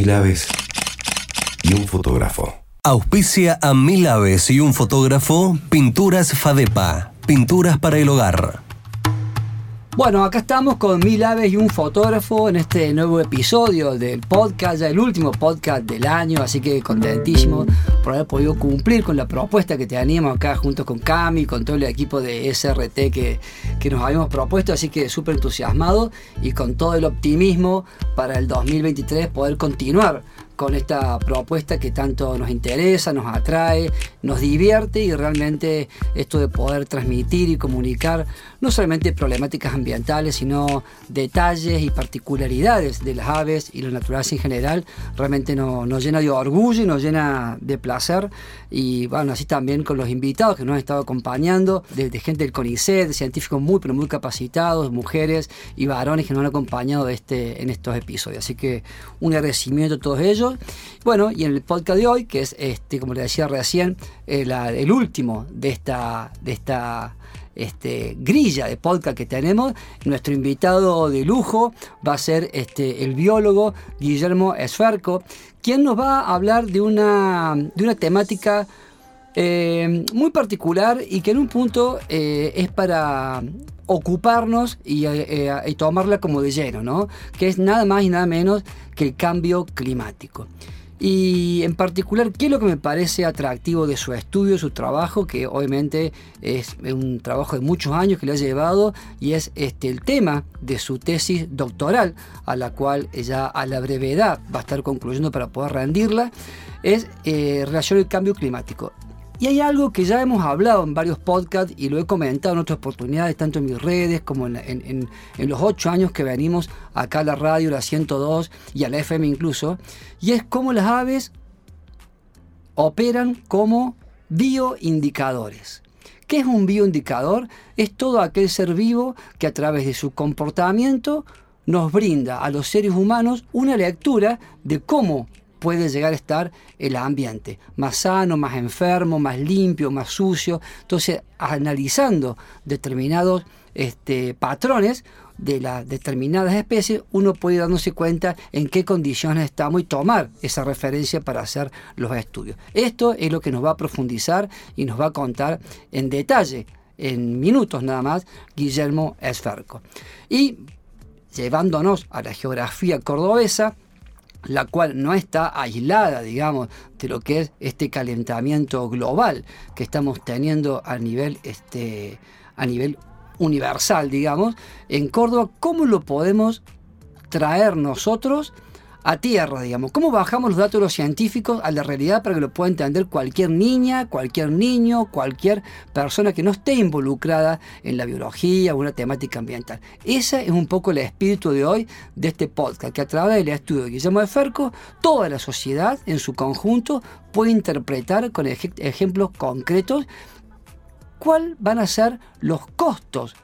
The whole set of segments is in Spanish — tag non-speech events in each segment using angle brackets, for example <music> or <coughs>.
mil aves y un fotógrafo. Auspicia a mil aves y un fotógrafo, Pinturas Fadepa, pinturas para el hogar. Bueno, acá estamos con Mil Aves y un fotógrafo en este nuevo episodio del podcast, ya el último podcast del año, así que contentísimo por haber podido cumplir con la propuesta que teníamos acá junto con Cami, con todo el equipo de SRT que, que nos habíamos propuesto, así que súper entusiasmado y con todo el optimismo para el 2023 poder continuar con esta propuesta que tanto nos interesa, nos atrae, nos divierte y realmente esto de poder transmitir y comunicar no solamente problemáticas ambientales, sino detalles y particularidades de las aves y la naturaleza en general, realmente nos, llena de orgullo y nos llena de placer. Y bueno, así también con los invitados que nos han estado acompañando, de, gente del CONICET, de científicos muy, pero muy capacitados, mujeres y varones que nos han acompañado este, en estos episodios. Así que un agradecimiento a todos ellos bueno, y en el podcast de hoy, que es, este, como le decía recién, eh, el último de esta, de esta este, grilla de podcast que tenemos, nuestro invitado de lujo va a ser este, el biólogo Guillermo Esferco, quien nos va a hablar de una, de una temática eh, muy particular y que en un punto eh, es para ocuparnos y, y, tomarla como de lleno, ¿no? que es nada más y nada menos que el cambio climático. Y en particular, ¿qué es lo que me parece atractivo de su estudio, su trabajo, que obviamente es un trabajo de muchos años que le ha llevado y es este, el tema de su tesis doctoral, a la cual ella a la brevedad va a estar concluyendo para poder rendirla, es eh, relación al cambio climático. Y hay algo que ya hemos hablado en varios podcasts y lo he comentado en otras oportunidades, tanto en mis redes como en, los ocho años que venimos acá a la radio, la 102 y a la FM incluso, y es cómo las aves operan como bioindicadores. ¿Qué es un bioindicador? Es todo aquel ser vivo que a través de su comportamiento nos brinda a los seres humanos una lectura de cómo puede llegar a estar el ambiente, más sano, más enfermo, más limpio, más sucio. Entonces, analizando determinados este, patrones de las determinadas especies, uno puede dándose cuenta en qué condiciones estamos y tomar esa referencia para hacer los estudios. Esto es lo que nos va a profundizar y nos va a contar en detalle, en minutos nada más, Guillermo Esferco. Y llevándonos a la geografía cordobesa, la cual no está aislada, digamos, de lo que es este calentamiento global que estamos teniendo a nivel, este, a nivel universal, digamos, en Córdoba, ¿cómo lo podemos traer nosotros a tierra, digamos. ¿Cómo bajamos los datos de los científicos a la realidad para que lo pueda entender cualquier niña, cualquier niño, cualquier persona que no esté involucrada en la biología o una temática ambiental? Ese es un poco el espíritu de hoy de este podcast, que a través del estudio de Guillermo de Ferco, toda la sociedad en su conjunto puede interpretar con ejemplos concretos cuáles van a ser los costos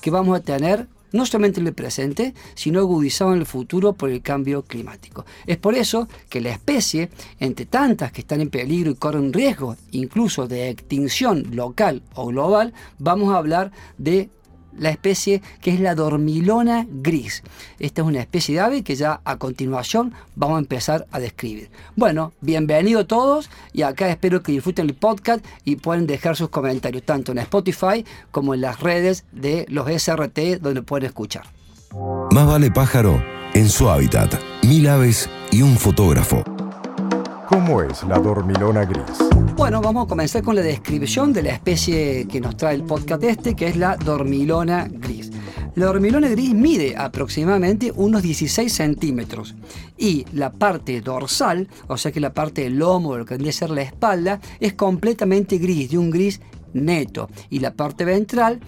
que vamos a tener no solamente en el presente, sino agudizado en el futuro por el cambio climático. Es por eso que la especie, entre tantas que están en peligro y corren riesgo incluso de extinción local o global, vamos a hablar de la especie que es la dormilona gris. Esta es una especie de ave que ya a continuación vamos a empezar a describir. Bueno, bienvenidos todos y acá espero que disfruten el podcast y pueden dejar sus comentarios tanto en Spotify como en las redes de los SRT donde pueden escuchar. Más vale pájaro en su hábitat, mil aves y un fotógrafo. ¿Cómo es la dormilona gris? Bueno, vamos a comenzar con la descripción de la especie que nos trae el podcast este, que es la dormilona gris. La dormilona gris mide aproximadamente unos 16 centímetros y la parte dorsal, o sea que la parte del lomo, lo que tendría que ser la espalda, es completamente gris, de un gris neto. Y la parte ventral,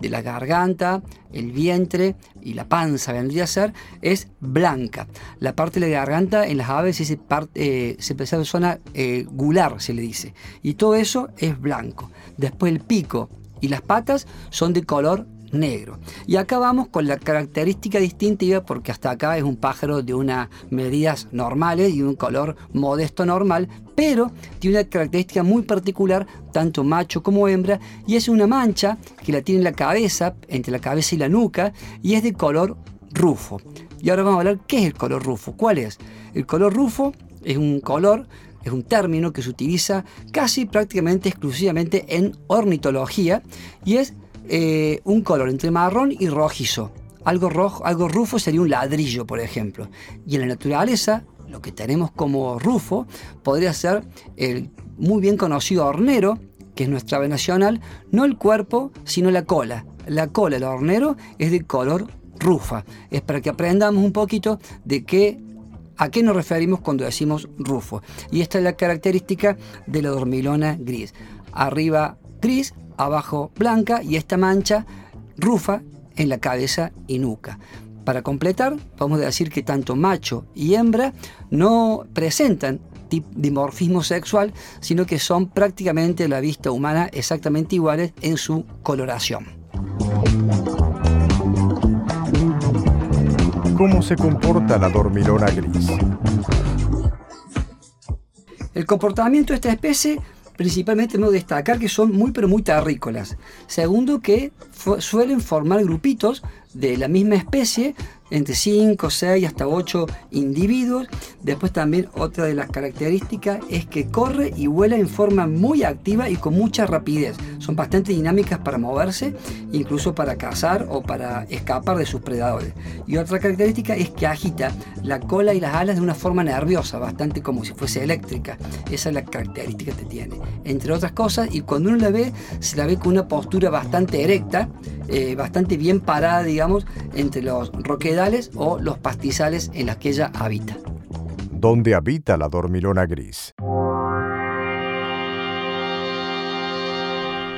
de la garganta, el vientre y la panza vendría a ser, es blanca. La parte de la garganta en las aves es parte, eh, se zona eh, gular, se le dice. Y todo eso es blanco. Después el pico y las patas son de color negro. Y acá vamos con la característica distintiva porque hasta acá es un pájaro de unas medidas normales y un color modesto normal, pero tiene una característica muy particular, tanto macho como hembra, y es una mancha que la tiene en la cabeza, entre la cabeza y la nuca, y es de color rufo. Y ahora vamos a hablar qué es el color rufo. ¿Cuál es? El color rufo es un color, es un término que se utiliza casi prácticamente exclusivamente en ornitología y es eh, un color entre marrón y rojizo. Algo, rojo, algo rufo sería un ladrillo, por ejemplo. Y en la naturaleza, lo que tenemos como rufo podría ser el muy bien conocido hornero, que es nuestra ave nacional, no el cuerpo, sino la cola. La cola del hornero es de color rufa. Es para que aprendamos un poquito de qué ¿A qué nos referimos cuando decimos rufo? Y esta es la característica de la dormilona gris. Arriba gris, abajo blanca y esta mancha rufa en la cabeza y nuca. Para completar, vamos a decir que tanto macho y hembra no presentan dimorfismo sexual, sino que son prácticamente a la vista humana exactamente iguales en su coloración. ¿Cómo se comporta la dormilona gris? El comportamiento de esta especie principalmente debemos destacar que son muy pero muy terrícolas. Segundo que suelen formar grupitos de la misma especie entre 5, 6 hasta 8 individuos. Después también otra de las características es que corre y vuela en forma muy activa y con mucha rapidez. Son bastante dinámicas para moverse, incluso para cazar o para escapar de sus predadores. Y otra característica es que agita la cola y las alas de una forma nerviosa, bastante como si fuese eléctrica. Esa es la característica que tiene. Entre otras cosas, y cuando uno la ve, se la ve con una postura bastante erecta, eh, bastante bien parada, digamos, entre los o los pastizales en los que ella habita. ¿Dónde habita la dormilona gris?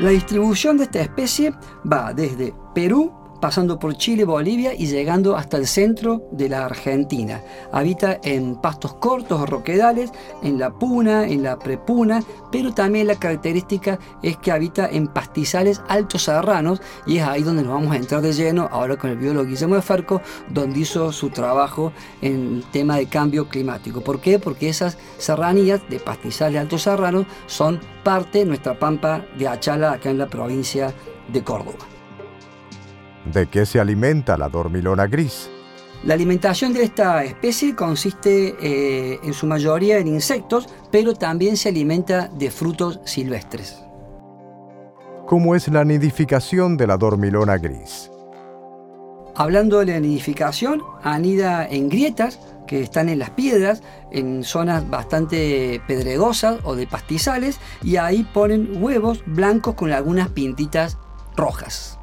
La distribución de esta especie va desde Perú pasando por Chile, Bolivia y llegando hasta el centro de la Argentina. Habita en pastos cortos o roquedales, en la puna, en la prepuna, pero también la característica es que habita en pastizales altos serranos y es ahí donde nos vamos a entrar de lleno ahora con el biólogo Guillermo de Farco, donde hizo su trabajo en el tema de cambio climático. ¿Por qué? Porque esas serranías de pastizales altos serranos son parte de nuestra pampa de Achala acá en la provincia de Córdoba. ¿De qué se alimenta la dormilona gris? La alimentación de esta especie consiste eh, en su mayoría en insectos, pero también se alimenta de frutos silvestres. ¿Cómo es la nidificación de la dormilona gris? Hablando de la nidificación, anida en grietas que están en las piedras, en zonas bastante pedregosas o de pastizales, y ahí ponen huevos blancos con algunas pintitas rojas.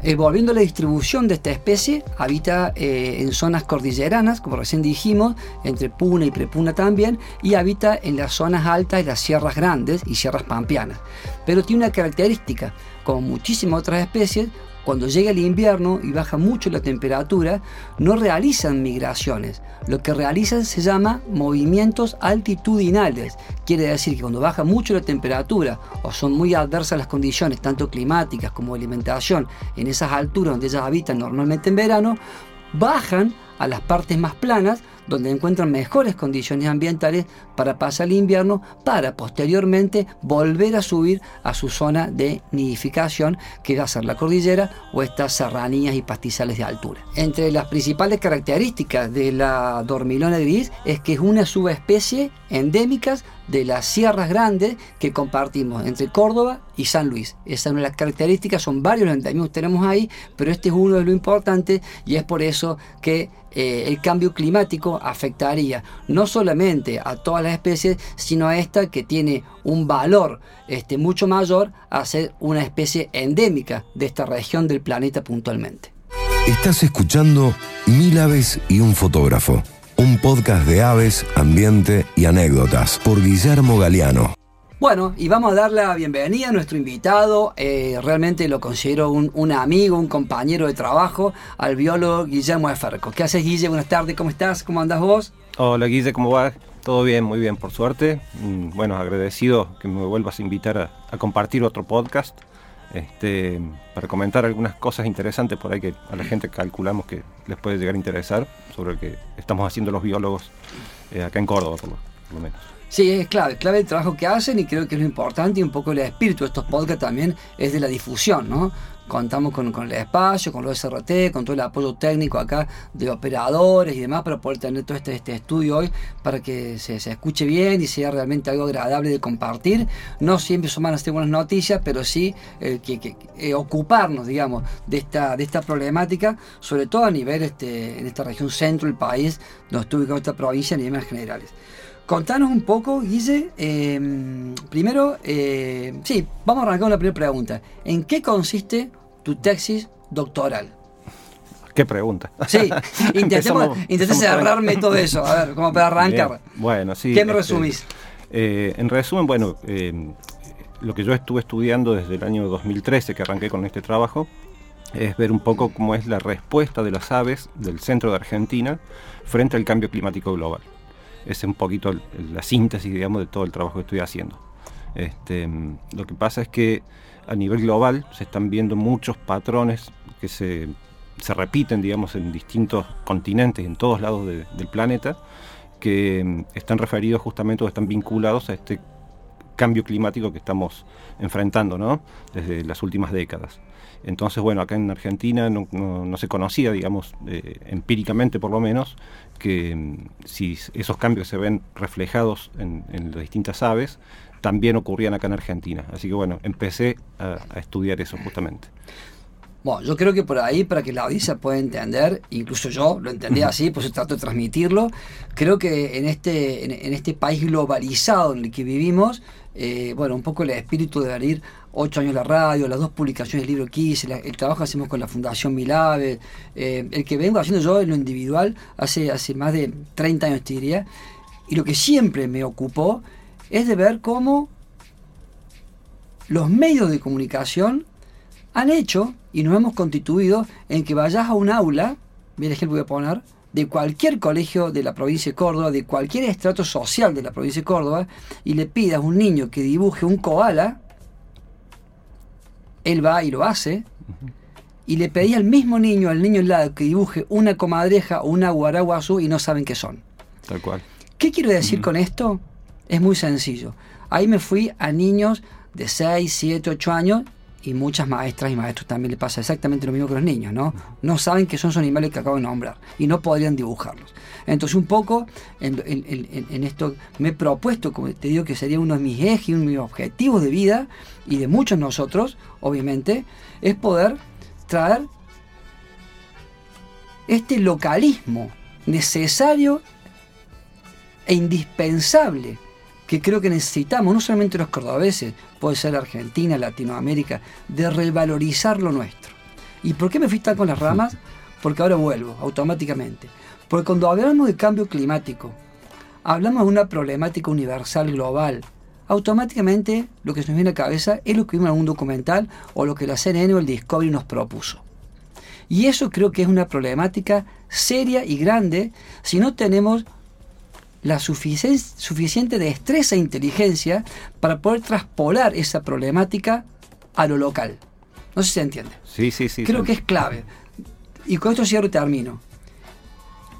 Eh, volviendo a la distribución de esta especie, habita eh, en zonas cordilleranas, como recién dijimos, entre Puna y Prepuna también, y habita en las zonas altas de las sierras grandes y sierras pampeanas. Pero tiene una característica, como muchísimas otras especies, cuando llega el invierno y baja mucho la temperatura, no realizan migraciones. Lo que realizan se llama movimientos altitudinales. Quiere decir que cuando baja mucho la temperatura o son muy adversas las condiciones, tanto climáticas como alimentación, en esas alturas donde ellas habitan normalmente en verano, bajan a las partes más planas donde encuentran mejores condiciones ambientales para pasar el invierno, para posteriormente volver a subir a su zona de nidificación, que va a ser la cordillera o estas serranías y pastizales de altura. Entre las principales características de la dormilona gris es que es una subespecie endémica de las sierras grandes que compartimos entre Córdoba y San Luis. Esa es una de las características, son varios endémicos que tenemos ahí, pero este es uno de lo importante y es por eso que eh, el cambio climático afectaría no solamente a todas las especies, sino a esta que tiene un valor este, mucho mayor a ser una especie endémica de esta región del planeta puntualmente. Estás escuchando Mil aves y un fotógrafo, un podcast de aves, ambiente y anécdotas por Guillermo Galeano. Bueno, y vamos a dar la bienvenida a nuestro invitado, eh, realmente lo considero un, amigo, un compañero de trabajo, al biólogo Guillermo Eferco. ¿Qué haces, Guille? Buenas tardes, ¿cómo estás? ¿Cómo andas vos? Hola, Guille, ¿cómo va? Todo bien, muy bien, por suerte. Mm, bueno, agradecido que me vuelvas a invitar a, compartir otro podcast este, para comentar algunas cosas interesantes por ahí que a la gente calculamos que les puede llegar a interesar sobre lo que estamos haciendo los biólogos eh, acá en Córdoba, por lo menos. Sí, es clave, clave el trabajo que hacen y creo que es lo importante y un poco el espíritu de estos podcasts también es de la difusión, ¿no? contamos con, con el espacio, con los SRT, con todo el apoyo técnico acá de operadores y demás para poder tener todo este, este estudio hoy para que se, se escuche bien y sea realmente algo agradable de compartir. No siempre son malas buenas noticias, pero sí eh, que, eh, ocuparnos, digamos, de esta, de esta problemática, sobre todo a nivel este, en esta región centro del país, donde estuve con esta provincia a niveles generales. Contanos un poco, Guille. Eh, primero, eh, sí, vamos a arrancar con la primera pregunta. ¿En qué consiste tu tesis doctoral? ¿Qué pregunta? Sí, <laughs> intentemos, intenté cerrarme todo <laughs> eso. A ver, ¿cómo para arrancar? Bien. Bueno, sí. ¿Qué me este, resumís? Eh, en resumen, bueno, eh, lo que yo estuve estudiando desde el año 2013 que arranqué con este trabajo es ver un poco cómo es la respuesta de las aves del centro de Argentina frente al cambio climático global es un poquito la síntesis, digamos, de todo el trabajo que estoy haciendo. Este, lo que pasa es que a nivel global se están viendo muchos patrones que se, se repiten, digamos, en distintos continentes, en todos lados de, del planeta, que mm, están referidos justamente o están vinculados a este cambio climático que estamos enfrentando ¿no? desde las últimas décadas. Entonces, bueno, acá en Argentina no, se conocía, digamos, eh, empíricamente por lo menos, que mm, si esos cambios se ven reflejados en, las distintas aves, también ocurrían acá en Argentina. Así que bueno, empecé a estudiar eso justamente. Bueno, yo creo que por ahí, para que la audiencia pueda entender, incluso yo lo entendí así, por eso trato de transmitirlo, creo que en este, en, en este país globalizado en el que vivimos, eh, bueno, un poco el espíritu de venir ocho años la radio, las dos publicaciones del libro hice, la, el trabajo que hacemos con la Fundación Milave, eh, el que vengo haciendo yo en lo individual hace, hace más de 30 años, te diría, y lo que siempre me ocupó es de ver cómo los medios de comunicación han hecho y nos hemos constituido en que vayas a un aula, mira el ejemplo voy a poner, de cualquier colegio de la provincia de Córdoba, de cualquier estrato social de la provincia de Córdoba, y le pidas a un niño que dibuje un koala, él va y lo hace, y le pedí al mismo niño, al niño al lado, que dibuje una comadreja o una guaraguazú y no saben qué son. Tal cual. ¿Qué quiero decir uh -huh. con esto? Es muy sencillo. Ahí me fui a niños de 6, 7, 8 años y muchas maestras y maestros también le pasa exactamente lo mismo que los niños, ¿no? No saben que son esos animales que acabo de nombrar y no podrían dibujarlos. Entonces un poco en, esto me he propuesto, como te digo, que sería uno de mis ejes, uno de mis objetivos de vida y de muchos nosotros, obviamente, es poder traer este localismo necesario e indispensable que creo que necesitamos, no solamente los cordobeses, puede ser Argentina, Latinoamérica, de revalorizar lo nuestro. ¿Y por qué me fui tan con las ramas? <laughs> Porque ahora vuelvo automáticamente. Porque cuando hablamos de cambio climático, hablamos de una problemática universal global. Automáticamente lo que se nos viene a la cabeza es lo que vimos en algún documental o lo que la CNN o el Discovery nos propuso. Y eso creo que es una problemática seria y grande si no tenemos la suficien suficiente destreza e inteligencia para poder traspolar esa problemática a lo local. No sé si se entiende. Sí, sí, sí. Creo sí. que es clave. Y con esto cierro y termino.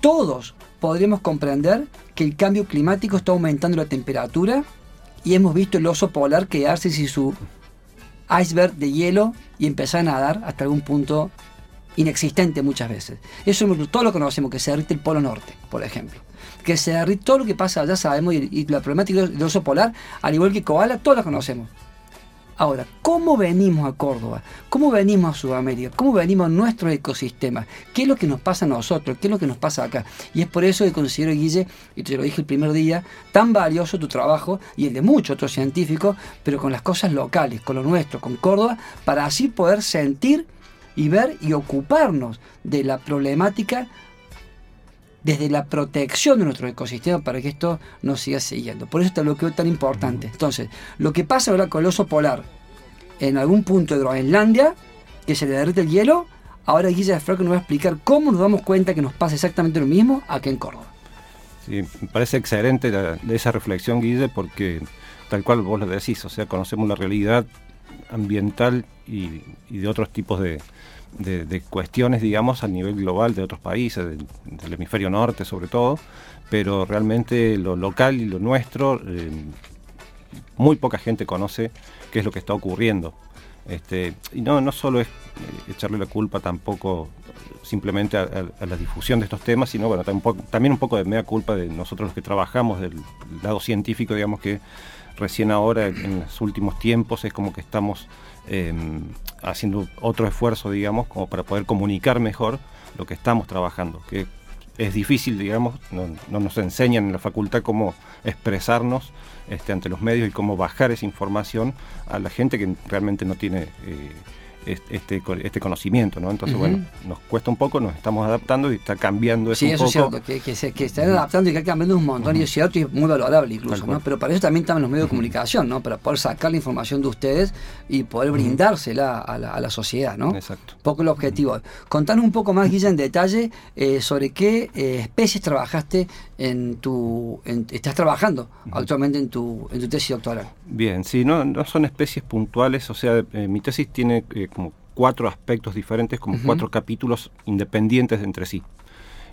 Todos podremos comprender que el cambio climático está aumentando la temperatura y hemos visto el oso polar quedarse sin su iceberg de hielo y empezar a nadar hasta algún punto inexistente muchas veces. Eso todo lo conocemos, que se derrite el polo norte, por ejemplo que se derrite todo lo que pasa allá sabemos y, y, la problemática del oso polar, al igual que koala, todos la conocemos. Ahora, ¿cómo venimos a Córdoba? ¿Cómo venimos a Sudamérica? ¿Cómo venimos a nuestros ecosistemas? ¿Qué es lo que nos pasa a nosotros? ¿Qué es lo que nos pasa acá? Y es por eso que considero, Guille, y te lo dije el primer día, tan valioso tu trabajo y el de muchos otros científicos, pero con las cosas locales, con lo nuestro, con Córdoba, para así poder sentir y ver y ocuparnos de la problemática desde la protección de nuestro ecosistema para que esto nos siga siguiendo. Por eso está lo que es tan importante. Entonces, lo que pasa ahora con el oso polar en algún punto de Groenlandia, que se le derrite el hielo, ahora Guilla Franco nos va a explicar cómo nos damos cuenta que nos pasa exactamente lo mismo aquí en Córdoba. Sí, me parece excelente la, esa reflexión, Guille, porque tal cual vos lo decís, o sea, conocemos la realidad ambiental y, y de otros tipos de, de, cuestiones, digamos, a nivel global de otros países, del, hemisferio norte sobre todo, pero realmente lo local y lo nuestro, eh, muy poca gente conoce qué es lo que está ocurriendo. Este, y no, no solo es eh, echarle la culpa tampoco simplemente a, la difusión de estos temas, sino bueno, también un poco de mea culpa de nosotros los que trabajamos del lado científico, digamos que recién ahora, en los últimos tiempos, es como que estamos eh, haciendo otro esfuerzo, digamos, como para poder comunicar mejor lo que estamos trabajando, que es difícil, digamos, no, no nos enseñan en la facultad cómo expresarnos este, ante los medios y cómo bajar esa información a la gente que realmente no tiene eh, este, este conocimiento, ¿no? Entonces, bueno, nos cuesta un poco, nos estamos adaptando y está cambiando eso Sí, un eso es poco. cierto, que, que se, que están adaptando y que cambiando un montón y es cierto y es muy valorable incluso. ¿no? Pero para eso también están los medios de comunicación, ¿no? Para poder sacar la información de ustedes y poder brindársela a la, a la sociedad, ¿no? Exacto. Un poco el objetivo. Contanos un poco más, Guilla, en detalle eh, sobre qué eh, especies trabajaste en tu... en- estás trabajando actualmente en tu, en tu tesis doctoral. Bien, sí, no, no son especies puntuales, o sea, eh, mi tesis tiene eh, como cuatro aspectos diferentes, como cuatro capítulos independientes entre sí,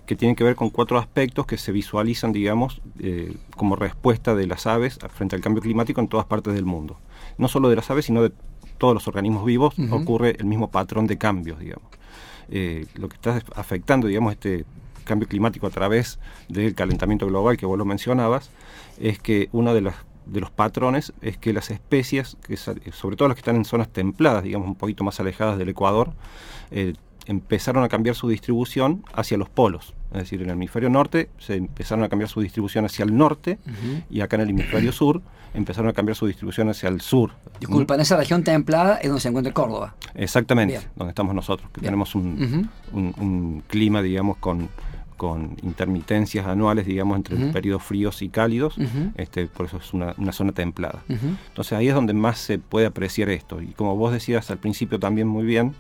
que tienen que ver con cuatro aspectos que se visualizan, digamos, eh, como respuesta de las aves frente al cambio climático en todas partes del mundo. No solo de las aves, sino de todos los organismos vivos, ocurre el mismo patrón de cambios, digamos. Lo que está afectando, digamos, este cambio climático a través del calentamiento global que vos lo mencionabas, es que uno de, las, de los patrones es que las especies, que sobre todo las que están en zonas templadas, digamos un poquito más alejadas del Ecuador, eh, empezaron a cambiar su distribución hacia los polos. Es decir, en el hemisferio norte se empezaron a cambiar su distribución hacia el norte y acá en el hemisferio sur empezaron a cambiar su distribución hacia el sur. Disculpa, en esa región templada es donde se encuentra Córdoba. Exactamente, Bien. donde estamos nosotros, que Bien. tenemos un, Ujú. un- un clima, digamos, con, con intermitencias anuales, digamos, entre Ujú. periodos fríos y cálidos, este, por eso es una, una zona templada. Entonces ahí es donde más se puede apreciar esto. Y como vos decías al principio también muy bien,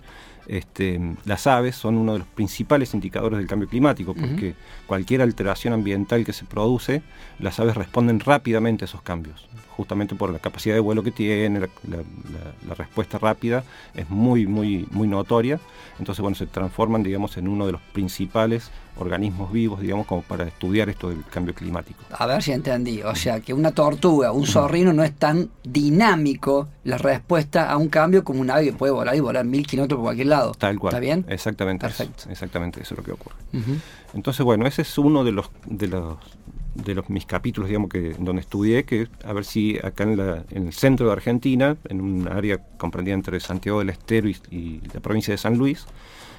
este, las aves son uno de los principales indicadores del cambio climático, porque cualquier alteración ambiental que se produce, las aves responden rápidamente a esos cambios, justamente por la capacidad de vuelo que tiene, la, la- la- la respuesta rápida es muy, muy, muy notoria. Entonces, bueno, se transforman, digamos, en uno de los principales organismos vivos, digamos, como para estudiar esto del cambio climático. A ver si entendí. O sea, que una tortuga, un zorrino no es tan dinámico la respuesta a un cambio como un ave que puede volar y volar mil kilómetros por cualquier lado. Tal cual. ¿Está bien? Exactamente. eso, Perfecto. exactamente eso es lo que ocurre. Entonces, bueno, ese es uno de los de los de los mis capítulos, digamos, que donde estudié, que a ver si acá en, el centro de Argentina, en un área comprendida entre Santiago del Estero y, la provincia de San Luis,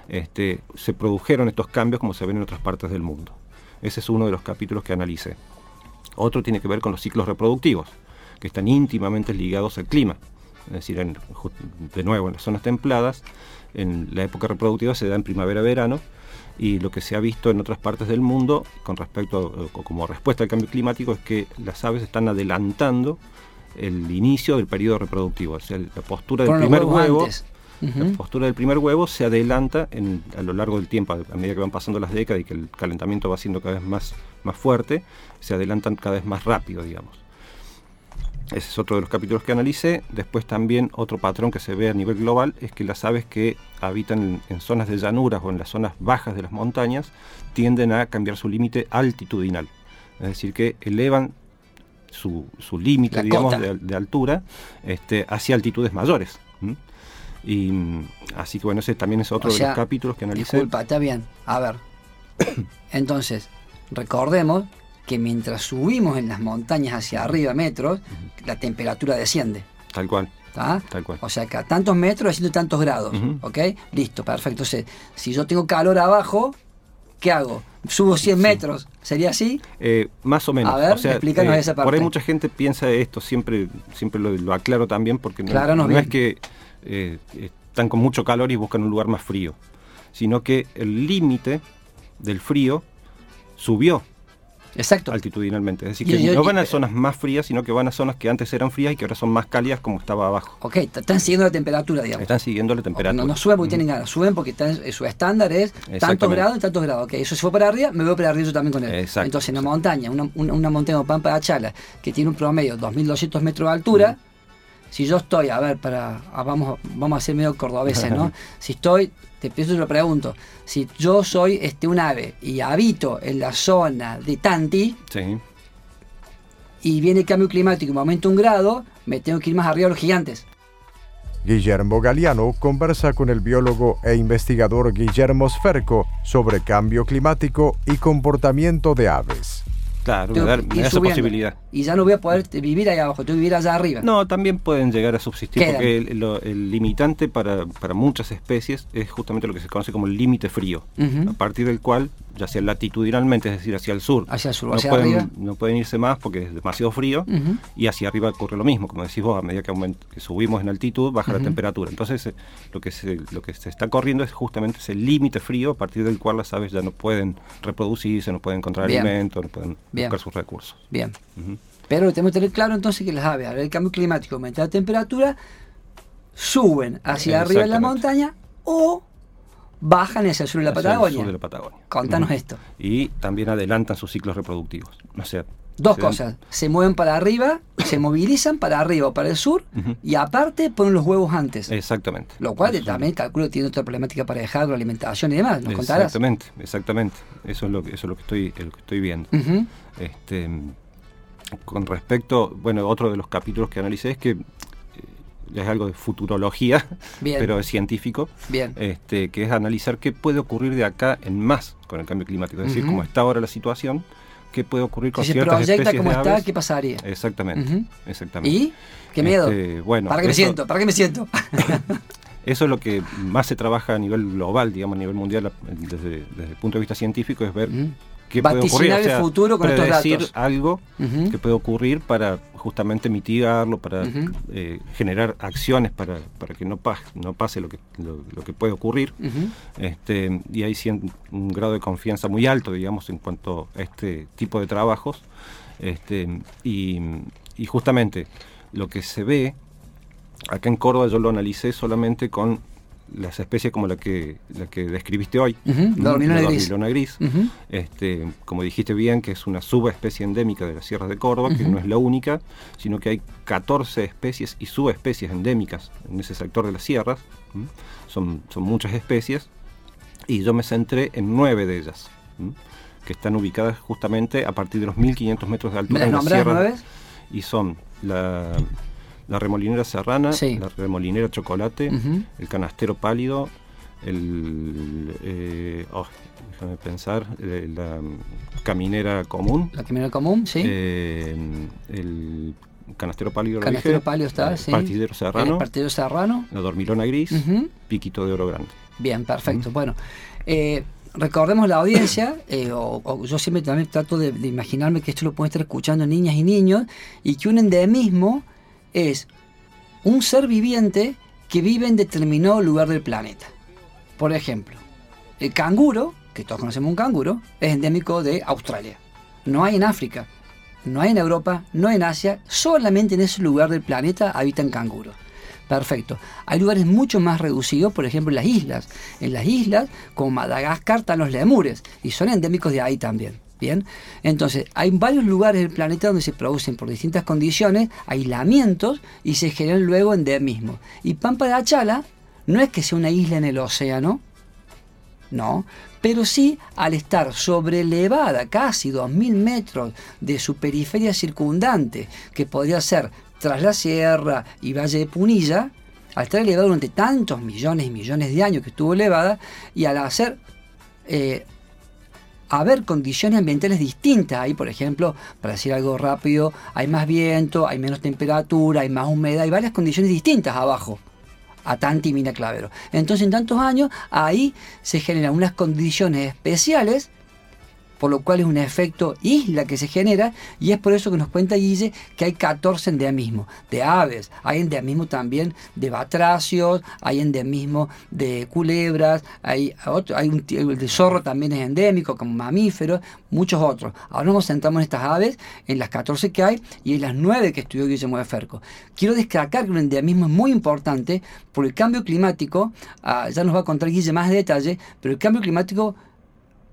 este, se produjeron estos cambios como se ven en otras partes del mundo. Ese es uno de los capítulos que analicé. Otro tiene que ver con los ciclos reproductivos, que están íntimamente ligados al clima. Es decir, de nuevo, en las zonas templadas, en la época reproductiva se da en primavera-verano, y lo que se ha visto en otras partes del mundo con respecto como respuesta al cambio climático es que las aves están adelantando el inicio del periodo reproductivo. O sea, la postura del primer huevo, antes. la postura del primer huevo se adelanta en- a lo largo del tiempo, a a medida que van pasando las décadas y que el calentamiento va siendo cada vez más, más fuerte, se adelantan cada vez más rápido, digamos. Ese es otro de los capítulos que analicé. Después también otro patrón que se ve a nivel global es que las aves que habitan en, zonas de llanuras o en las zonas bajas de las montañas tienden a cambiar su límite altitudinal. Es decir, que elevan su, su límite, digamos, de, de altura este, hacia altitudes mayores. Y así que bueno, ese también es otro O de los capítulos que analicé. Disculpa, está bien. A ver. <coughs> Entonces, recordemos que mientras subimos en las montañas hacia arriba metros, la temperatura desciende. Tal cual, tal cual. O sea que a tantos metros haciendo tantos grados. Ujú. ¿Ok? Listo, perfecto. Entonces, si yo tengo calor abajo, ¿qué hago? Subo 100 metros. ¿Sería así? Eh, más o menos. A ver, o sea, explícanos eh, esa Por ahí parte. mucha gente piensa esto, siempre, siempre lo, lo aclaro también, porque no, no es que eh, están con mucho calor y buscan un lugar más frío, sino que el límite del frío subió Exacto. altitudinalmente. Es decir, que no van a zonas más frías, sino que van a zonas que antes eran frías y que ahora son más cálidas como estaba abajo. Ok, están siguiendo la temperatura, digamos. Están siguiendo la temperatura. No, no suben porque tienen ganas, suben porque están- eh, su estándar es tantos grados y tantos grados. Ok, eso se fue para arriba, me voy para arriba yo también con él. Exacto, Entonces, en la exacto. montaña, una, una, una montaña como Pampa de Achala, que tiene un promedio de 2.200 metros de altura, si yo estoy, a ver, para ah, vamos, vamos a ser medio cordobeses, ¿no? <laughs> si estoy, te pienso y te lo pregunto, si yo soy este, un ave y habito en la zona de Tanti Sí, y viene el cambio climático y me aumenta un grado, me tengo que ir más arriba a los gigantes. Guillermo Galeano conversa con el biólogo e investigador Guillermo Sferco sobre cambio climático y comportamiento de aves. Claro, me Tengo me ir da esa posibilidad. Y ya no voy a poder vivir ahí abajo, tengo que vivir allá arriba. No, también pueden llegar a subsistir Quedan. porque el, lo- el limitante para, para muchas especies es justamente lo que se conoce como el límite frío, a partir del cual, ya sea latitudinalmente, es decir, hacia el sur, Hacia el sur, no, hacia pueden, arriba. no pueden irse más porque es demasiado frío, y hacia arriba ocurre lo mismo, como decís vos, a medida que, aument- que subimos en altitud, baja la temperatura. Entonces, eh, lo, que se, lo que se está corriendo es justamente ese límite frío a partir del cual las aves ya no pueden reproducirse, no pueden encontrar Bien. alimento, no pueden Bien. buscar sus recursos. Bien. Pero tenemos que tener claro entonces que las aves, al ver el cambio climático, aumenta la temperatura, suben hacia arriba de la montaña o bajan hacia el sur de la Patagonia. sur de la Patagonia. Contanos esto. Y también adelantan sus ciclos reproductivos. O sea, Dos se dan- cosas. Se mueven para arriba, <coughs> se movilizan para arriba o para el sur y aparte ponen los huevos antes. Exactamente. Lo cual Eso es- también calculo tiene otra problemática para dejar, alimentación y demás. ¿Nos contarás? Exactamente, exactamente. Eso es lo que, eso es lo que estoy, lo que estoy viendo. Este, con respecto, bueno, otro de los capítulos que analicé es que es algo de futurología, <laughs> Bien. pero es científico, Bien. este, que es analizar qué puede ocurrir de acá en más con el cambio climático. Es decir, cómo está ahora la situación, qué puede ocurrir con si se ciertas proyecta especies como está. ¿qué pasaría? Exactamente, exactamente. ¿Y? ¿Qué miedo? Este, bueno, ¿Para qué me siento? ¿Para qué me siento? Eso es lo que más se trabaja a nivel global, digamos, a nivel mundial, desde, desde el punto de vista científico, es ver. Qué puede ocurrir. Vaticinar el futuro con estos datos. algo Ujú. que puede ocurrir para justamente mitigarlo, para eh, generar acciones para, para que no, pa- no pase lo que, lo, lo que puede ocurrir. Este, y hay un grado de confianza muy alto, digamos, en cuanto a este tipo de trabajos. Este, y, y justamente lo que se ve, acá en Córdoba yo lo analicé solamente con las especies como la que, la que describiste hoy, la dormilona la gris. dormilona gris. Ujú. Este, como dijiste bien, que es una subespecie endémica de las sierras de Córdoba, que no es la única, sino que hay 14 especies y subespecies endémicas en ese sector de las sierras. ¿m? Son, son muchas especies, y yo me centré en nueve de ellas, ¿m? que están ubicadas justamente a partir de los 1500 metros de ¿Me altura las en las nombras sierras. nueve? Y son la, la remolinera serrana, Sí. la remolinera chocolate, el canastero pálido, el. eh, oh, déjame pensar, eh, la caminera común, La quimera común, sí. eh, el canastero pálido, lo Canastero dije, pálido está, el sí. partidero serrano, El partidero serrano. la dormilona gris, Ujú. piquito de oro grande. Bien, perfecto. Bueno, eh, recordemos la audiencia, <coughs> eh, o, o yo siempre también trato de, de imaginarme que esto lo pueden estar escuchando niñas y niños, y que un endemismo es un ser viviente que vive en determinado lugar del planeta. Por ejemplo, el canguro, que todos conocemos un canguro, es endémico de Australia. No hay en África, no hay en Europa, no hay en Asia, solamente en ese lugar del planeta habitan canguros. Perfecto. Hay lugares mucho más reducidos, por ejemplo, en las islas. En las islas, como Madagascar, están los lemures y son endémicos de ahí también. Bien, entonces hay varios lugares del planeta donde se producen por distintas condiciones aislamientos y se generan luego endemismos. Y Pampa de Achala no es que sea una isla en el océano, no, pero sí al estar sobrelevada casi 2.000 metros de su periferia circundante, que podría ser tras la sierra y Valle de Punilla, al estar elevada durante tantos millones y millones de años que estuvo elevada, y al hacer eh, haber condiciones ambientales distintas. Ahí, por ejemplo, para decir algo rápido, hay más viento, hay menos temperatura, hay más humedad, hay varias condiciones distintas abajo a Tanti y Mina Clavero. Entonces, en tantos años, ahí se generan unas condiciones especiales, por lo cual es un efecto isla que se genera, y es por eso que nos cuenta Guille que hay 14 endemismos de aves, hay endemismo también de batracios, hay endemismo de culebras, hay, otro, hay un de zorro también es endémico como mamífero, muchos otros. Ahora nos centramos en estas aves, en las 14 que hay y en las 9 que estudió Guillermo de Ferco. Quiero destacar que un endemismo es muy importante por el cambio climático, ah, ya nos va a contar Guille más detalle, pero el cambio climático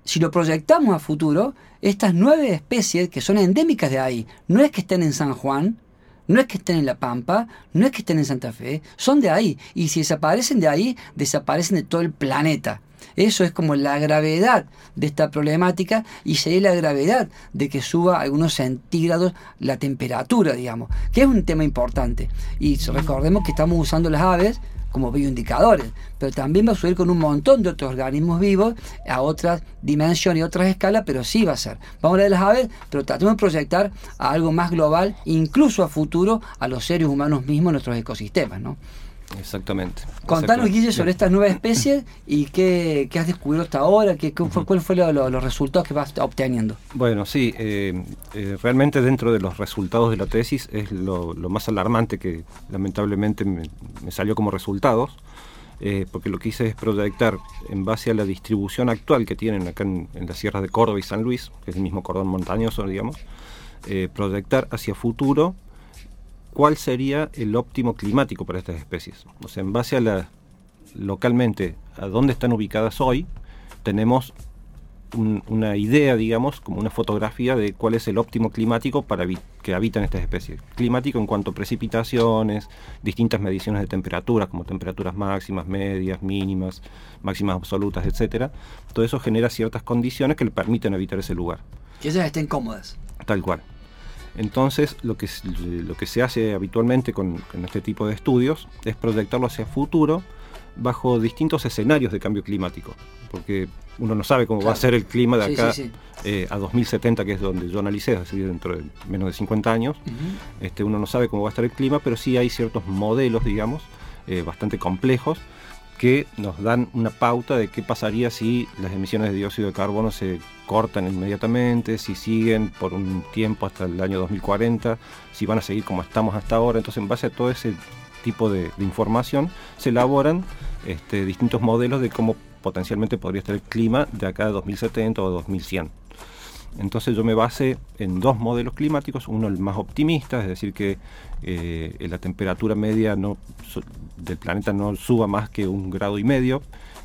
si lo proyectamos a futuro, estas nueve especies que son endémicas de ahí, no es que estén en San Juan, no es que estén en La Pampa, no es que estén en Santa Fe, son de ahí. Y si desaparecen de ahí, desaparecen de todo el planeta. Eso es como la gravedad de esta problemática y sería la gravedad de que suba algunos centígrados la temperatura, digamos, que es un tema importante. Y recordemos que estamos usando las aves como bioindicadores, pero también va a subir con un montón de otros organismos vivos a otras dimensiones y otras escalas, pero sí va a ser. Vamos a hablar de las aves, pero tratemos de proyectar a algo más global, incluso a futuro, a los seres humanos mismos, nuestros ecosistemas, ¿no? Exactamente. Contanos, Guille, sobre estas nuevas especies y qué, has descubierto hasta ahora, qué, fue, cuáles fueron los resultados que vas obteniendo. Bueno, sí, eh, eh, realmente dentro de los resultados de la tesis es lo, más alarmante que lamentablemente me, salió como resultados, eh, porque lo que hice es proyectar en base a la distribución actual que tienen acá en, en las sierras de Córdoba y San Luis, que es el mismo cordón montañoso, digamos, proyectar hacia futuro cuál sería el óptimo climático para estas especies. O sea, en base a la localmente a dónde están ubicadas hoy, tenemos una idea, digamos, como una fotografía de cuál es el óptimo climático para que habitan estas especies. Climático en cuanto a precipitaciones, distintas mediciones de temperaturas, como temperaturas máximas, medias, mínimas, máximas absolutas, etcétera. Todo eso genera ciertas condiciones que le permiten habitar ese lugar. Que ellas estén cómodas. Tal cual. Entonces, lo que, lo que se hace habitualmente con, este tipo de estudios es proyectarlo hacia futuro bajo distintos escenarios de cambio climático, porque uno no sabe cómo va a ser el clima de acá eh, a 2070, que es donde yo analicé, es decir, dentro de menos de 50 años. este, uno no sabe cómo va a estar el clima, pero sí hay ciertos modelos, digamos, eh, bastante complejos, que nos dan una pauta de qué pasaría si las emisiones de dióxido de carbono se cortan inmediatamente, si siguen por un tiempo hasta el año 2040, si van a seguir como estamos hasta ahora. Entonces, en base a todo ese tipo de, información, se elaboran este, distintos modelos de cómo potencialmente podría estar el clima de acá a 2070 o 2100. Entonces yo me basé en dos modelos climáticos, uno el más optimista, es decir, que eh, la temperatura media no, del planeta no suba más que un grado y medio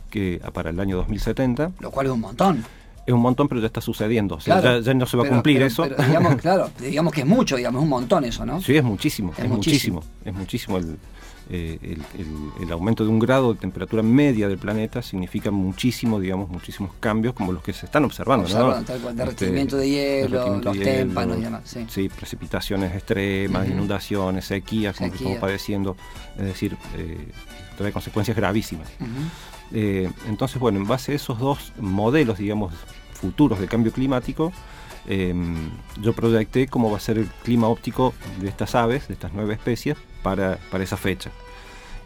que para el año 2070. Lo cual es un montón. Es un montón, pero ya está sucediendo. ya, no se va a cumplir eso. digamos, <laughs> claro, digamos que es mucho, digamos, es un montón eso, ¿no? Sí, es muchísimo, es, muchísimo. Es muchísimo el, eh, el, aumento de un grado de temperatura media del planeta significa muchísimo, digamos, muchísimos cambios como los que se están observando. ¿no? derretimiento de hielo, los témpanos y demás. Sí. precipitaciones extremas, inundaciones, sequías, como que estamos padeciendo. Es decir, eh, trae consecuencias gravísimas. Eh, entonces, bueno, en base a esos dos modelos, digamos, futuros de cambio climático, Em, yo proyecté cómo va a ser el clima óptico de estas aves, de estas nueve especies, para, para esa fecha.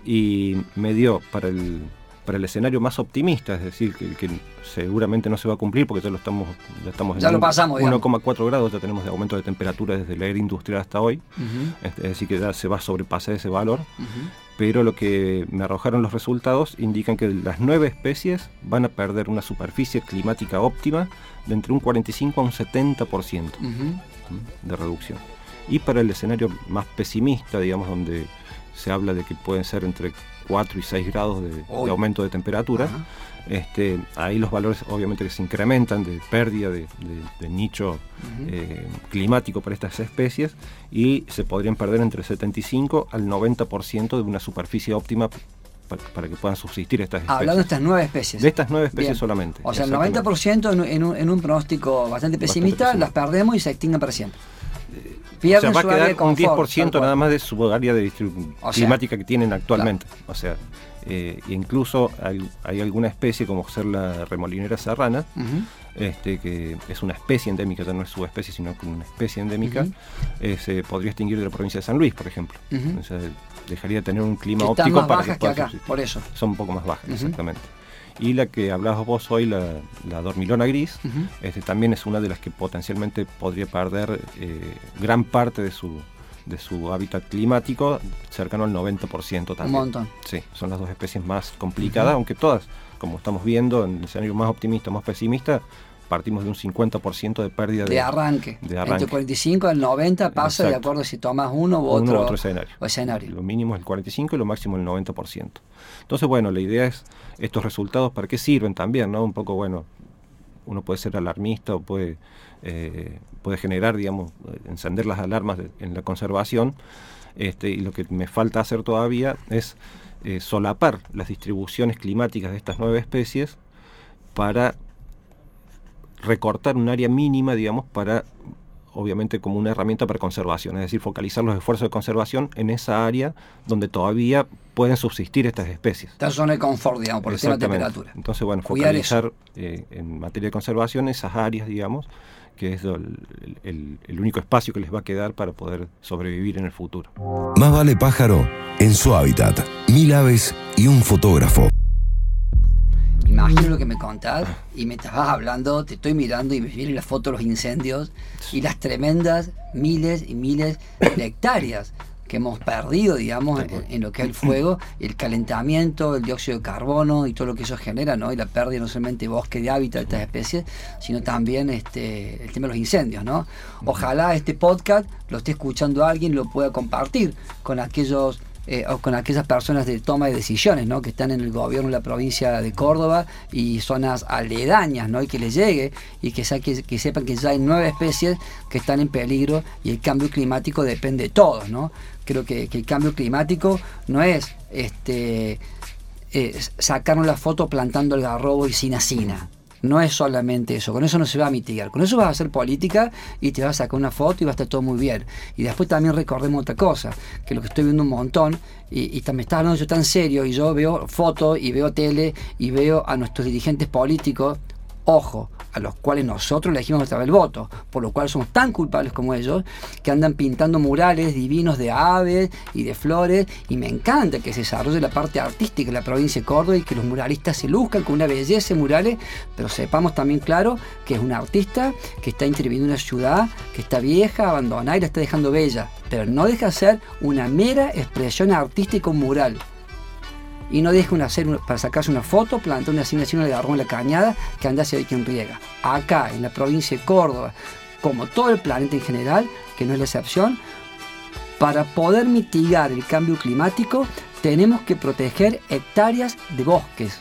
Y me dio para el, para el escenario más optimista, es decir, que, que, seguramente no se va a cumplir porque ya lo estamos, ya estamos en 1,4 grados, ya tenemos de aumento de temperatura desde la era industrial hasta hoy, es decir, que ya se va a sobrepasar ese valor, pero lo que me arrojaron los resultados indican que las nueve especies van a perder una superficie climática óptima de entre un 45 a un 70% de reducción. Y para el escenario más pesimista, digamos, donde se habla de que pueden ser entre 4 y 6 grados de, aumento de temperatura. Este, ahí los valores obviamente que se incrementan de pérdida de, nicho eh, climático para estas especies y se podrían perder entre 75 al 90% de una superficie óptima para, que puedan subsistir estas especies. Hablando de estas nueve especies. De estas nueve especies solamente. O sea, el 90% en, un, en, un, pronóstico bastante pesimista, las perdemos y se extinguen para siempre o sea, va a quedar un 10% nada más de su área de climática que tienen actualmente. O sea, eh, incluso hay, alguna especie como ser la remolinera serrana, este, que es una especie endémica, ya no es subespecie, sino como una especie endémica, eh, se podría extinguir de la provincia de San Luis, por ejemplo. o sea, dejaría de tener un clima óptico para que, que acá, por eso. Son un poco más bajas, exactamente. Y la que hablabas vos hoy, la, dormilona gris, este, también es una de las que potencialmente podría perder eh, gran parte de su, de su hábitat climático, cercano al 90% también. Un montón. Sí, son las dos especies más complicadas, aunque todas, como estamos viendo en el escenario más optimista, más pesimista, partimos de un 50% de pérdida de, arranque. de arranque. Entre 45 al 90 pasa de acuerdo si tomas uno u otro, otro escenario. escenario. Lo mínimo es el 45 y lo máximo el 90%. Entonces, bueno, la idea es estos resultados para qué sirven también, ¿no? Un poco, bueno, uno puede ser alarmista o puede, eh, puede generar, digamos, encender las alarmas en la conservación. Este, y lo que me falta hacer todavía es eh, solapar las distribuciones climáticas de estas nueve especies para recortar un área mínima, digamos, para obviamente como una herramienta para conservación, es decir, focalizar los esfuerzos de conservación en esa área donde todavía pueden subsistir estas especies. Esta zona de confort, digamos, por el tema de temperatura. Entonces, bueno, focalizar eh, en materia de conservación esas áreas, digamos, que es el, el, único espacio que les va a quedar para poder sobrevivir en el futuro. Más vale pájaro en su hábitat. Mil aves y un fotógrafo imagino lo que me contás y me estabas hablando, te estoy mirando y me vienen las fotos de los incendios y las tremendas miles y miles de hectáreas que hemos perdido, digamos, en, lo que es el fuego, el calentamiento, el dióxido de carbono y todo lo que eso genera, ¿no? Y la pérdida no solamente de bosque de hábitat de estas especies, sino también este, el tema de los incendios, ¿no? Ojalá este podcast lo esté escuchando alguien y lo pueda compartir con aquellos eh, o con aquellas personas de toma de decisiones ¿no? que están en el gobierno de la provincia de Córdoba y zonas aledañas ¿no? y que les llegue y que, que, sepan que ya hay nueve especies que están en peligro y el cambio climático depende de todos. ¿no? Creo que, el cambio climático no es este, eh, sacarnos la foto plantando el garrobo y sin asina no es solamente eso, con eso no se va a mitigar, con eso vas a hacer política y te vas a sacar una foto y va a estar todo muy bien. Y después también recordemos otra cosa, que lo que estoy viendo un montón, y, y me está hablando yo tan serio, y yo veo fotos y veo tele y veo a nuestros dirigentes políticos, ojo, a los cuales nosotros elegimos a el voto, por lo cual somos tan culpables como ellos, que andan pintando murales divinos de aves y de flores, y me encanta que se desarrolle la parte artística en la provincia de Córdoba y que los muralistas se luzcan con una belleza murales, pero sepamos también claro que es un artista que está interviniendo en una ciudad que está vieja, abandonada y la está dejando bella, pero no deja de ser una mera expresión artística mural y no deje una para sacarse una foto, plantar una asignación de agarró en la cañada que anda hacia quien riega. Acá, en la provincia de Córdoba, como todo el planeta en general, que no es la excepción, para poder mitigar el cambio climático tenemos que proteger hectáreas de bosques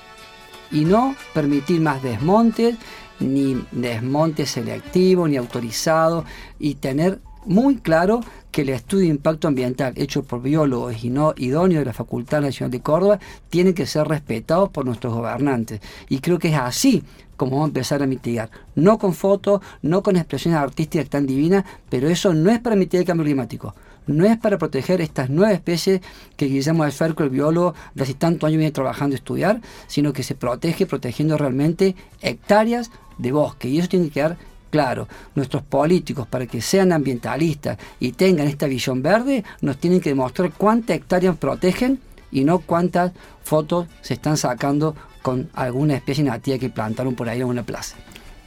y no permitir más desmontes, ni desmontes selectivos, ni autorizados, y tener muy claro que el estudio de impacto ambiental hecho por biólogos y no idóneos de la Facultad Nacional de Córdoba tiene que ser respetado por nuestros gobernantes. Y creo que es así como vamos a empezar a mitigar. No con fotos, no con expresiones artísticas tan divinas, pero eso no es para mitigar el cambio climático. No es para proteger estas nueve especies que Guillermo Alferco, el biólogo, de hace tantos años viene trabajando a estudiar, sino que se protege protegiendo realmente hectáreas de bosque. Y eso tiene que quedar Claro, nuestros políticos, para que sean ambientalistas y tengan esta visión verde, nos tienen que demostrar cuántas hectáreas protegen y no cuántas fotos se están sacando con alguna especie nativa que plantaron por ahí en una plaza.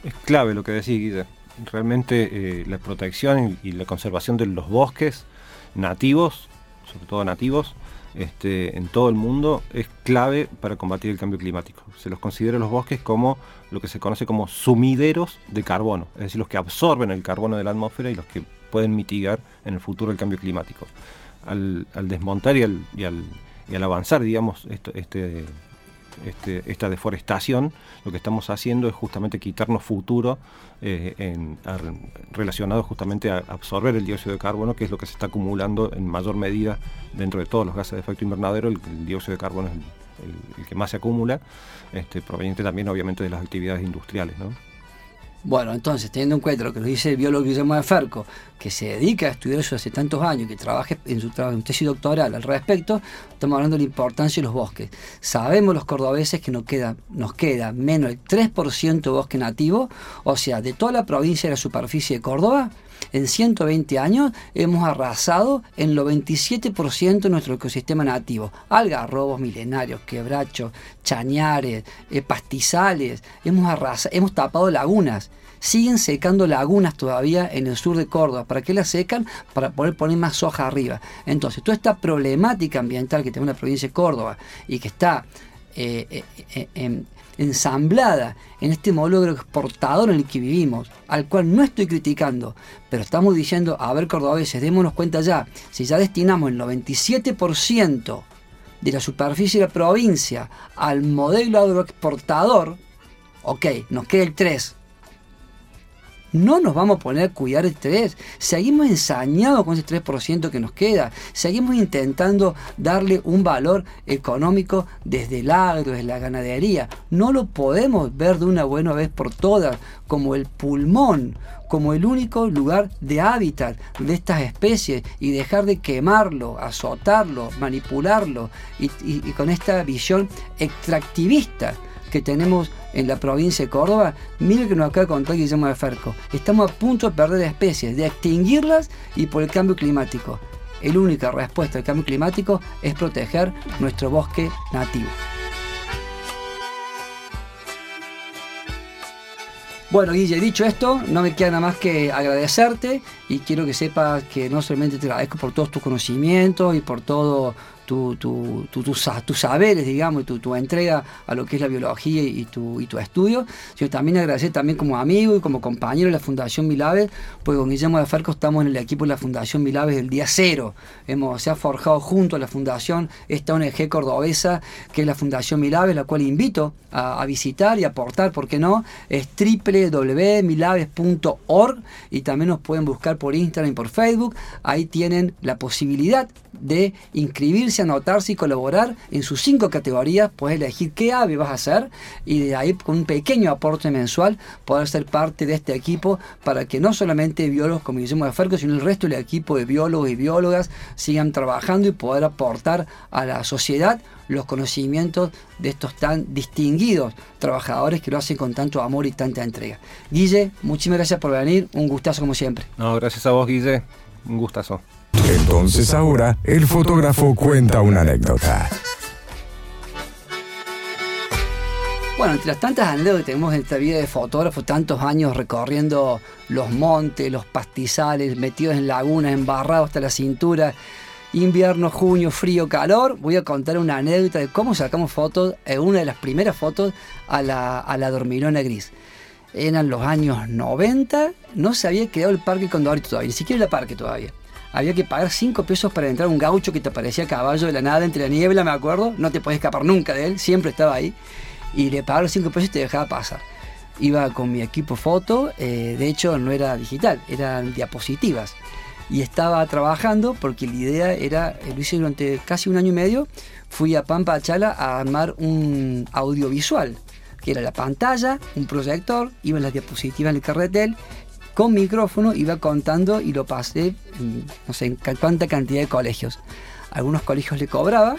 Es clave lo que decís, Guille. Realmente eh, la protección y la conservación de los bosques nativos, sobre todo nativos, este, en todo el mundo es clave para combatir el cambio climático. Se los considera los bosques como lo que se conoce como sumideros de carbono, es decir, los que absorben el carbono de la atmósfera y los que pueden mitigar en el futuro el cambio climático. Al, desmontar y al, y al, avanzar, digamos, este, este, esta deforestación, lo que estamos haciendo es justamente quitarnos futuro eh, relacionado justamente a absorber el dióxido de carbono, que es lo que se está acumulando en mayor medida dentro de todos los gases de efecto invernadero. El, dióxido de carbono es el, que más se acumula, este, proveniente también obviamente de las actividades industriales. ¿no? Bueno, entonces, teniendo en cuenta lo que nos dice el biólogo Guillermo de Ferco, que se dedica a estudiar eso hace tantos años, que trabaja en su trabajo, en tesis doctoral al respecto, estamos hablando de la importancia de los bosques. Sabemos los cordobeses que nos queda, nos queda menos del 3% de bosque nativo, o sea, de toda la provincia de la superficie de Córdoba, en 120 años hemos arrasado en lo 27% de nuestro ecosistema nativo. Algarrobos milenarios, quebrachos, chañares, eh, pastizales, hemos, arrasado, hemos tapado lagunas. Siguen secando lagunas todavía en el sur de Córdoba. ¿Para qué las secan? Para poder poner más soja arriba. Entonces, toda esta problemática ambiental que tiene la provincia de Córdoba y que está eh, eh, ensamblada en este modelo exportador en el que vivimos, al cual no estoy criticando, pero estamos diciendo, a ver cordobeses, démonos cuenta ya, si ya destinamos el 97% de la superficie de la provincia al modelo agroexportador, ok, nos queda el 3%. No nos vamos a poner a cuidar el estrés. Seguimos ensañados con ese 3% que nos queda. Seguimos intentando darle un valor económico desde el agro, desde la ganadería. No lo podemos ver de una buena vez por todas como el pulmón, como el único lugar de hábitat de estas especies y dejar de quemarlo, azotarlo, manipularlo y, y con esta visión extractivista que tenemos en la provincia de Córdoba, mire que nos acaba de contar Guillermo de Ferco. Estamos a punto de perder especies, de extinguirlas y por el cambio climático. La única respuesta al cambio climático es proteger nuestro bosque nativo. Bueno, Guille, dicho esto, no me queda nada más que agradecerte y quiero que sepas que no solamente te agradezco por todos tus conocimientos y por todo tu, tu, tu, tus saberes, digamos, y tu, entrega a lo que es la biología y tu, y tu estudio, sino también agradecer también como amigo y como compañero de la Fundación Milaves, porque con Guillermo de Ferco estamos en el equipo de la Fundación Milaves del día cero. Hemos, se ha forjado junto a la Fundación esta ONG cordobesa, que es la Fundación Milaves, la cual invito a, a visitar y aportar, ¿por qué no? Es www.milaves.org y también nos pueden buscar por Instagram y por Facebook. Ahí tienen la posibilidad de inscribirse, anotarse y colaborar en sus cinco categorías. Puedes elegir qué ave vas a hacer y de ahí con un pequeño aporte mensual poder ser parte de este equipo para que no solamente biólogos como Guillermo de Ferco, sino el resto del equipo de biólogos y biólogas sigan trabajando y poder aportar a la sociedad los conocimientos de estos tan distinguidos trabajadores que lo hacen con tanto amor y tanta entrega. Guille, muchísimas gracias por venir, un gustazo como siempre. No, gracias a vos, Guille, un gustazo. Entonces ahora el fotógrafo cuenta una anécdota. Bueno, entre las tantas anécdotas que tenemos en esta vida de fotógrafo, tantos años recorriendo los montes, los pastizales, metidos en lagunas, embarrados hasta la cintura, invierno, junio, frío, calor, voy a contar una anécdota de cómo sacamos fotos, en una de las primeras fotos a la, a la dormilona gris. Eran los años 90, no se había quedado el parque Condorito todavía, ni siquiera el parque todavía había que pagar 5 pesos para entrar a un gaucho que te parecía caballo de la nada entre la niebla, me acuerdo. No te podías escapar nunca de él, siempre estaba ahí. Y le pagaba los 5 pesos y te dejaba pasar. Iba con mi equipo foto, eh, de hecho no era digital, eran diapositivas. Y estaba trabajando porque la idea era, eh, lo hice durante casi un año y medio, fui a Pampa Chala a armar un audiovisual, que era la pantalla, un proyector, iban las diapositivas en el carretel con micrófono iba contando y lo pasé en no sé en cuánta cantidad de colegios. algunos colegios le cobraba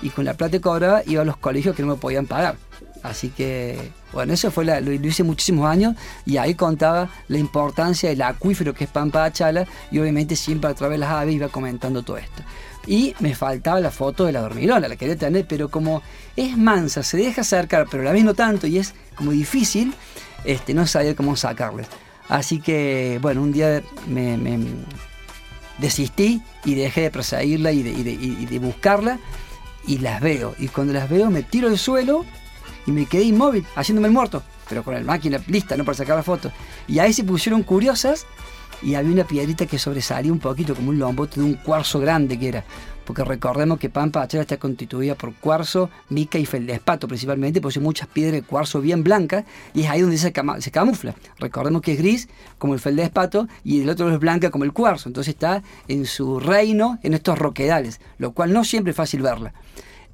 y con la plata que cobraba iba a los colegios que no me podían pagar. Así que, bueno, eso fue lo, hice muchísimos años y ahí contaba la importancia del acuífero que es Pampa de Chala y obviamente siempre a través de las aves iba comentando todo esto. Y me faltaba la foto de la dormilona, la quería tener, pero como es mansa, se deja acercar, pero la vez no tanto y es como difícil, este, no sabía cómo sacarle. Así que, bueno, un día me, desistí y dejé de perseguirla y de, buscarla y las veo. Y cuando las veo me tiro al suelo y me quedé inmóvil, haciéndome el muerto, pero con la máquina lista, ¿no? Para sacar la foto. Y ahí se pusieron curiosas y había una piedrita que sobresalía un poquito, como un lombote de un cuarzo grande que era porque recordemos que Pampa Achera está constituida por cuarzo, mica y feldespato principalmente, hay muchas piedras de cuarzo bien blancas y es ahí donde se, se camufla. Recordemos que es gris como el feldespato y el otro es blanca como el cuarzo, entonces está en su reino en estos roquedales, lo cual no siempre es fácil verla.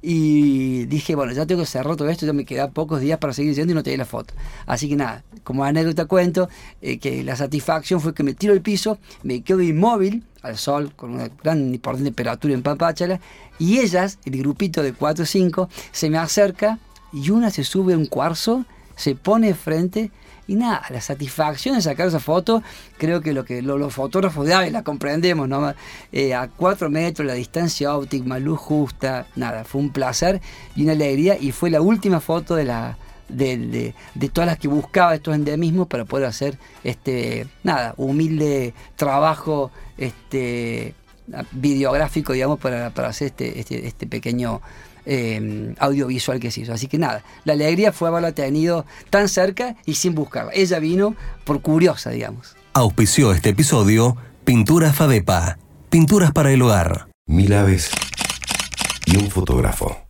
Y dije, bueno, ya tengo que cerrar todo esto, ya me quedan pocos días para seguir yendo y no te di la foto. Así que nada, como anécdota cuento eh, que la satisfacción fue que me tiro al piso, me quedo inmóvil al sol con una gran importante temperatura en Pampáchala y ellas, el grupito de 4 o 5, se me acerca y una se sube a un cuarzo, se pone frente y nada, la satisfacción de sacar esa foto, creo que lo que los fotógrafos de AVE la comprendemos, ¿no? Eh, a cuatro metros, la distancia óptima, luz justa, nada, fue un placer y una alegría y fue la última foto de la, de, todas las que buscaba estos endemismos para poder hacer este nada humilde trabajo este videográfico digamos para, para hacer este, este, este pequeño eh, audiovisual que se hizo. Así que nada, la alegría fue haberla tenido tan cerca y sin buscarla. Ella vino por curiosa, digamos. Auspició este episodio Pinturas Fadepa, pinturas para el hogar. Mil aves y un fotógrafo.